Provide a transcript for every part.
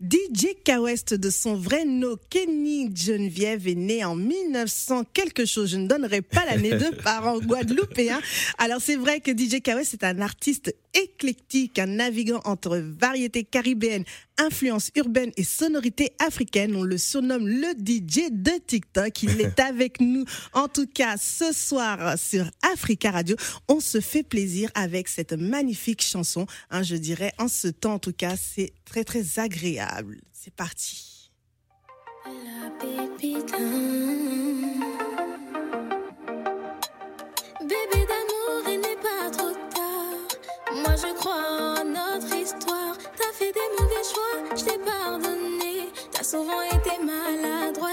DJ K-West de son vrai nom Kenny Geneviève est né en 1900 quelque chose. Je ne donnerai pas l'année de parents guadeloupéens. Alors c'est vrai que DJ K-West est un artiste éclectique, un navigant entre variétés caribéennes, influences urbaines et sonorités africaines. On le surnomme le DJ de TikTok. Il est avec nous, en tout cas, ce soir sur Africa Radio. On se fait plaisir avec cette magnifique chanson. Hein, je dirais, en ce temps, en tout cas, c'est très, très agréable. C'est parti. La souvent été maladroit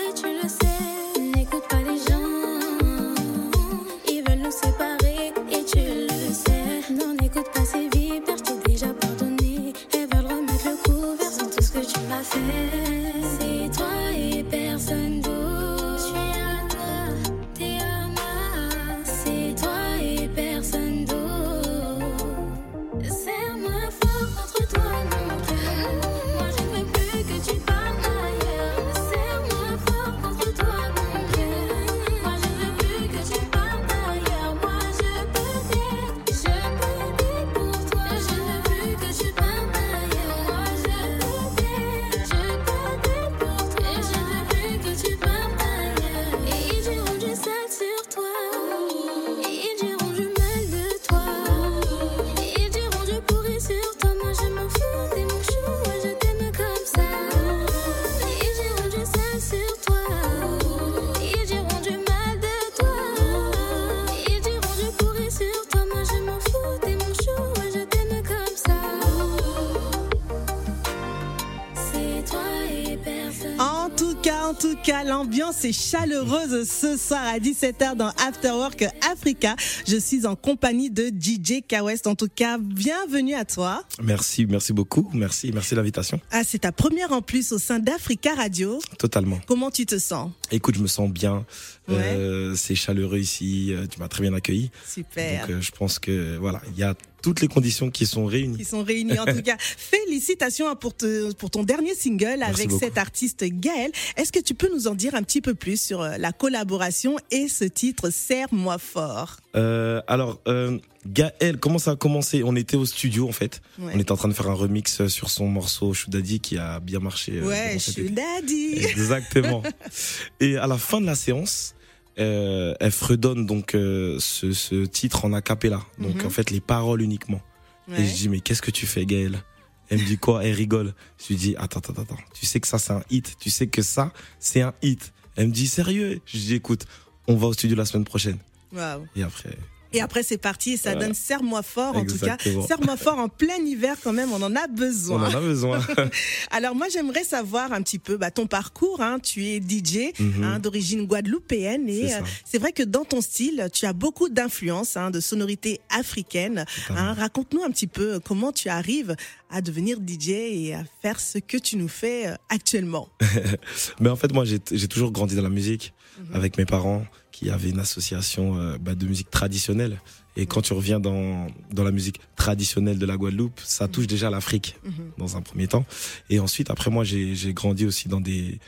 tout cas, en tout cas, l'ambiance est chaleureuse ce soir à 17h dans Afterwork Africa. Je suis en compagnie de DJ K-West. En tout cas, bienvenue à toi. Merci, merci beaucoup. Merci, merci de l'invitation. Ah, c'est ta première en plus au sein d'Africa Radio. Totalement. Comment tu te sens? Écoute, je me sens bien. Euh, c'est chaleureux ici. euh, Tu m'as très bien accueilli. Super. Donc, euh, je pense que voilà, il y a toutes les conditions qui sont réunies. Qui sont réunis. En tout cas, félicitations pour, te, pour ton dernier single avec beaucoup. cet artiste Gaël. Est-ce que tu peux nous en dire un petit peu plus sur euh, la collaboration et ce titre Serre-moi fort? Euh, alors, euh, Gaël, comment ça a commencé? On était au studio en fait. Ouais. On était en train de faire un remix sur son morceau Choudadi qui a bien marché. euh, Ouais, daddy. Exactement. Et à la fin de la séance, euh, elle fredonne donc euh, ce, ce titre en a cappella. Donc Mhm. en fait les paroles uniquement. Ouais. Et je dis mais qu'est-ce que tu fais Gaël Elle me dit quoi? Elle rigole. Je lui dis attends attends attends. Tu sais que ça c'est un hit. Tu sais que ça c'est un hit. Elle me dit sérieux? Je dis écoute, on va au studio la semaine prochaine. Waouh. Et après Et après, c'est parti. et Ça Voilà. donne Serre-moi fort, en tout cas. Serre-moi fort en plein hiver, quand même. On en a on besoin. en a besoin. Alors, moi, j'aimerais savoir un petit peu bah, ton parcours. Hein. Tu es DJ Mhm. hein, d'origine guadeloupéenne. Et C'est euh, c'est vrai que dans ton style, tu as beaucoup d'influences, hein, de sonorités africaines. Raconte-nous un petit peu comment tu arrives à devenir DJ et à faire ce que tu nous fais euh, actuellement. Mais en fait, moi, j'ai j'ai toujours grandi dans la musique Mhm. avec mes parents qui avaient une association euh, bah, de musique traditionnelle. Et quand tu reviens dans, dans la musique traditionnelle de la Guadeloupe, ça touche déjà l'Afrique Mhm. dans un premier temps. Et ensuite, après, moi, j'ai j'ai grandi aussi dans des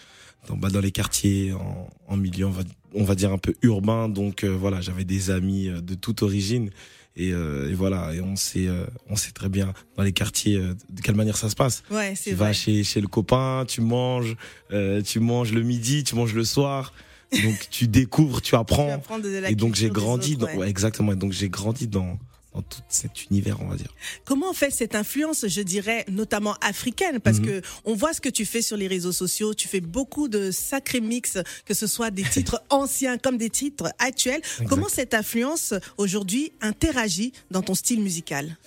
dans, bah, dans les quartiers, en, en milieu, on va, on va dire un peu urbain. Donc euh, voilà, j'avais des amis euh, de toute origine. Et, euh, et voilà, et on sait, euh, on sait très bien dans les quartiers euh, de quelle manière ça se passe. Ouais, Tu vrai. vas chez, chez le copain, tu manges, euh, tu manges le midi, tu manges le soir. Donc tu découvres, tu Tu apprends. apprends de la et donc j'ai grandi autres, dans, ouais. ouais, exactement. Et donc j'ai grandi dans, dans tout cet univers, on va dire. Comment on fait cette influence, je dirais, notamment africaine? Parce Mhm. que on voit ce que tu fais sur les réseaux sociaux. Tu fais beaucoup de sacrés mix, que ce soit des titres anciens comme des titres actuels. Comment cette influence aujourd'hui interagit dans ton style musical?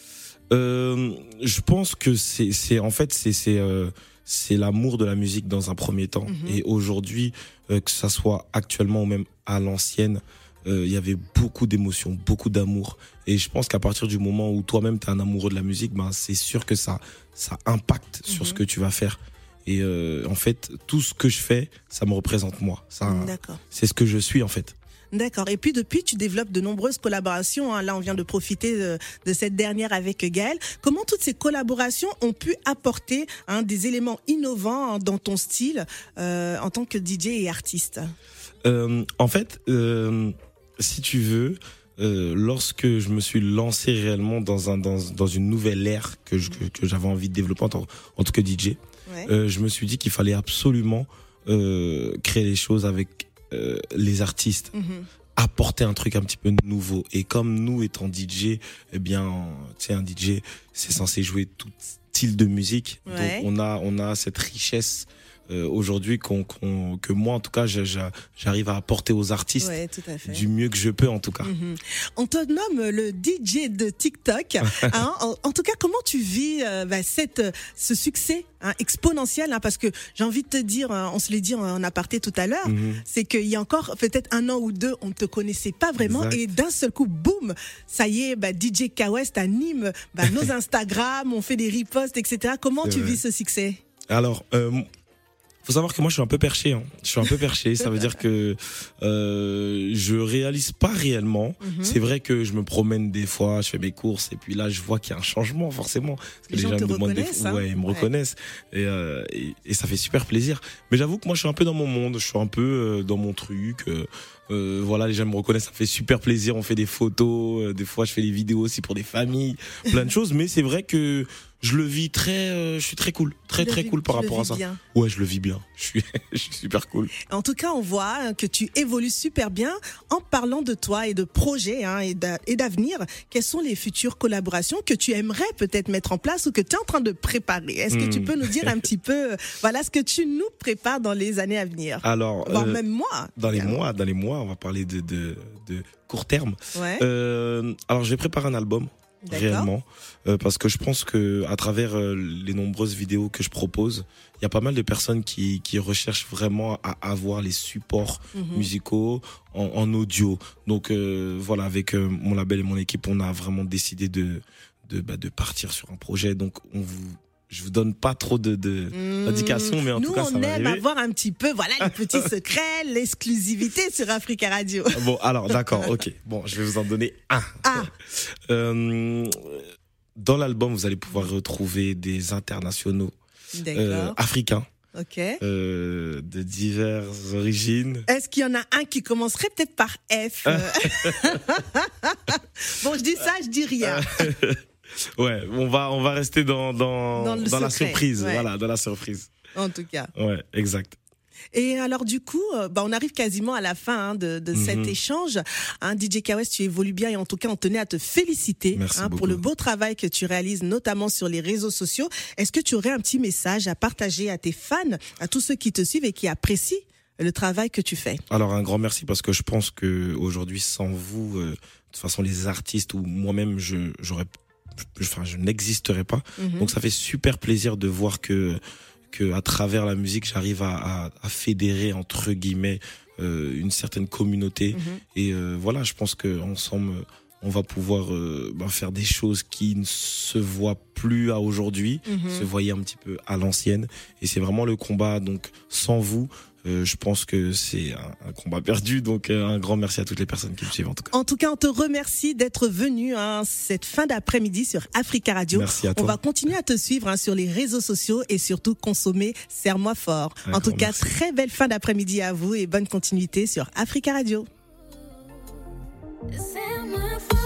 Euh, je pense que c'est, en fait c'est c'est euh, c'est l'amour de la musique dans un premier temps. Mhm. Et aujourd'hui, que ça soit actuellement ou même à l'ancienne, euh, il y avait beaucoup d'émotions, beaucoup d'amour. Et je pense qu'à partir du moment où toi-même tu es un amoureux de la musique, ben c'est sûr que ça ça impacte sur ce Mhm. que tu vas faire. Et euh, en fait, tout ce que je fais, ça me représente moi. Ça, c'est ce que je suis en fait. D'accord. Et puis depuis, tu développes de nombreuses collaborations. hein. Là, on vient de profiter de, de cette dernière avec Gaël. Comment toutes ces collaborations ont pu apporter hein, des éléments innovants hein, dans ton style euh, en tant que DJ et artiste? Euh, en fait, euh, si tu veux, euh, lorsque je me suis lancé réellement dans un dans, dans une nouvelle ère que je- que, que j'avais envie de développer en tant, en tant que DJ, Ouais. euh, je me suis dit qu'il fallait absolument euh, créer les choses avec euh, les artistes, Mhm. apporter un truc un petit peu nouveau. Et comme nous étant DJ, eh bien, tu sais, un DJ, c'est censé jouer tout style de musique. Ouais. Donc on a on a cette richesse euh, aujourd'hui qu'on qu'on- que moi en tout cas j'arrive à apporter aux artistes Ouais, du mieux que je peux en tout cas. Mhm. On te nomme le DJ de TikTok. hein. en, en tout cas, comment tu vis euh, bah, cette, euh, ce succès hein, exponentiel hein, Parce que j'ai envie de te dire, hein, on se l'est dit en, aparté tout à l'heure, Mhm. c'est qu'il y a encore peut-être un an ou deux, on ne te connaissait pas vraiment. Exact. Et d'un seul coup, boum, ça y est, bah, DJ K-West anime bah, nos Instagram, on fait des reposts, etc. Comment C'est tu vrai. vis ce succès? Alors, euh, faut savoir que moi je suis un peu perché. Hein. Je suis un peu perché. Ça veut dire que euh, je réalise pas réellement. Mhm. C'est vrai que je me promène des fois, je fais mes courses et puis là je vois qu'il y a un changement forcément. Parce que Les les, gens gens te me demandent des fois, hein. ouais, ils me Ouais. reconnaissent et, euh, et, et ça fait super plaisir. Mais j'avoue que moi je suis un peu dans mon monde, je suis un peu euh, dans mon truc. euh, euh, voilà, les gens me reconnaissent, ça fait super plaisir. On fait des photos, euh, des fois je fais des vidéos aussi pour des familles, plein de choses. Mais c'est vrai que je le vis très, euh, je suis très cool, très très vis- cool par rapport à ça. bien. Ouais, je le vis bien. Je suis, je suis super cool. En tout cas, on voit que tu évolues super bien en parlant de toi et de projets hein, et d'a- et d'avenir. Quelles sont les futures collaborations que tu aimerais peut-être mettre en place ou que tu es en train de préparer? Est-ce que tu Hmm. peux nous dire un petit peu, euh, voilà, ce que tu nous prépares dans les années à venir? Alors, Voire euh, même moi. dans les mois, dans les mois, on va parler de de, de court terme. Ouais, Euh, alors, je vais préparer un album. Réellement euh, parce que je pense que à travers euh, les nombreuses vidéos que je propose, il y a pas mal de personnes qui qui recherchent vraiment à avoir les supports Mhm. musicaux en, en audio. Donc euh, voilà, avec euh, mon label et mon équipe, on a vraiment décidé de de, bah, de partir sur un projet. Donc on vous, je vous donne pas trop de, de Mmh. d'indications, mais en Nous, tout cas, ça on va aime arriver. avoir un petit peu, voilà, les petits secrets, l'exclusivité sur Africa Radio. Ah Bon, alors d'accord, ok. Bon, je vais vous en donner un. Ah, Euh, dans l'album, vous allez pouvoir retrouver des internationaux euh, africains ok. euh, de diverses origines. Est-ce qu'il y en a un qui commencerait peut-être par F? Bon, je dis ça, je dis rien. Ouais, on va on va rester dans dans, la surprise, ouais. voilà, dans la surprise. En tout cas. Ouais, exact. Et alors du coup, euh, bah, on arrive quasiment à la fin hein, de, de cet Mhm. échange. Hein, DJ Kawes, tu évolues bien et en tout cas, on tenait à te féliciter hein, pour le beau travail que tu réalises, notamment sur les réseaux sociaux. Est-ce que tu aurais un petit message à partager à tes fans, à tous ceux qui te suivent et qui apprécient le travail que tu fais? Alors un grand merci parce que je pense que aujourd'hui sans vous, euh, de toute façon les artistes ou moi-même, je j'aurais, enfin je n'existerais pas. Mhm. Donc ça fait super plaisir de voir que que à travers la musique, j'arrive à, à, à fédérer entre guillemets euh, une certaine communauté. Mhm. Et euh, voilà, je pense que ensemble, on va pouvoir euh, ben, faire des choses qui ne se voient plus à aujourd'hui, Mhm. se voyaient un petit peu à l'ancienne. Et c'est vraiment le combat. Donc sans vous, euh, je pense que c'est un, un combat perdu. Donc euh, un grand merci à toutes les personnes qui me suivent en tout cas. En tout cas, on te remercie d'être venu hein, cette fin d'après-midi sur Africa Radio. Merci à On toi. va continuer à te suivre hein, sur les réseaux sociaux et surtout consommer Serre-moi fort. Un en tout cas, merci. très belle fin d'après-midi à vous et bonne continuité sur Africa Radio. C'est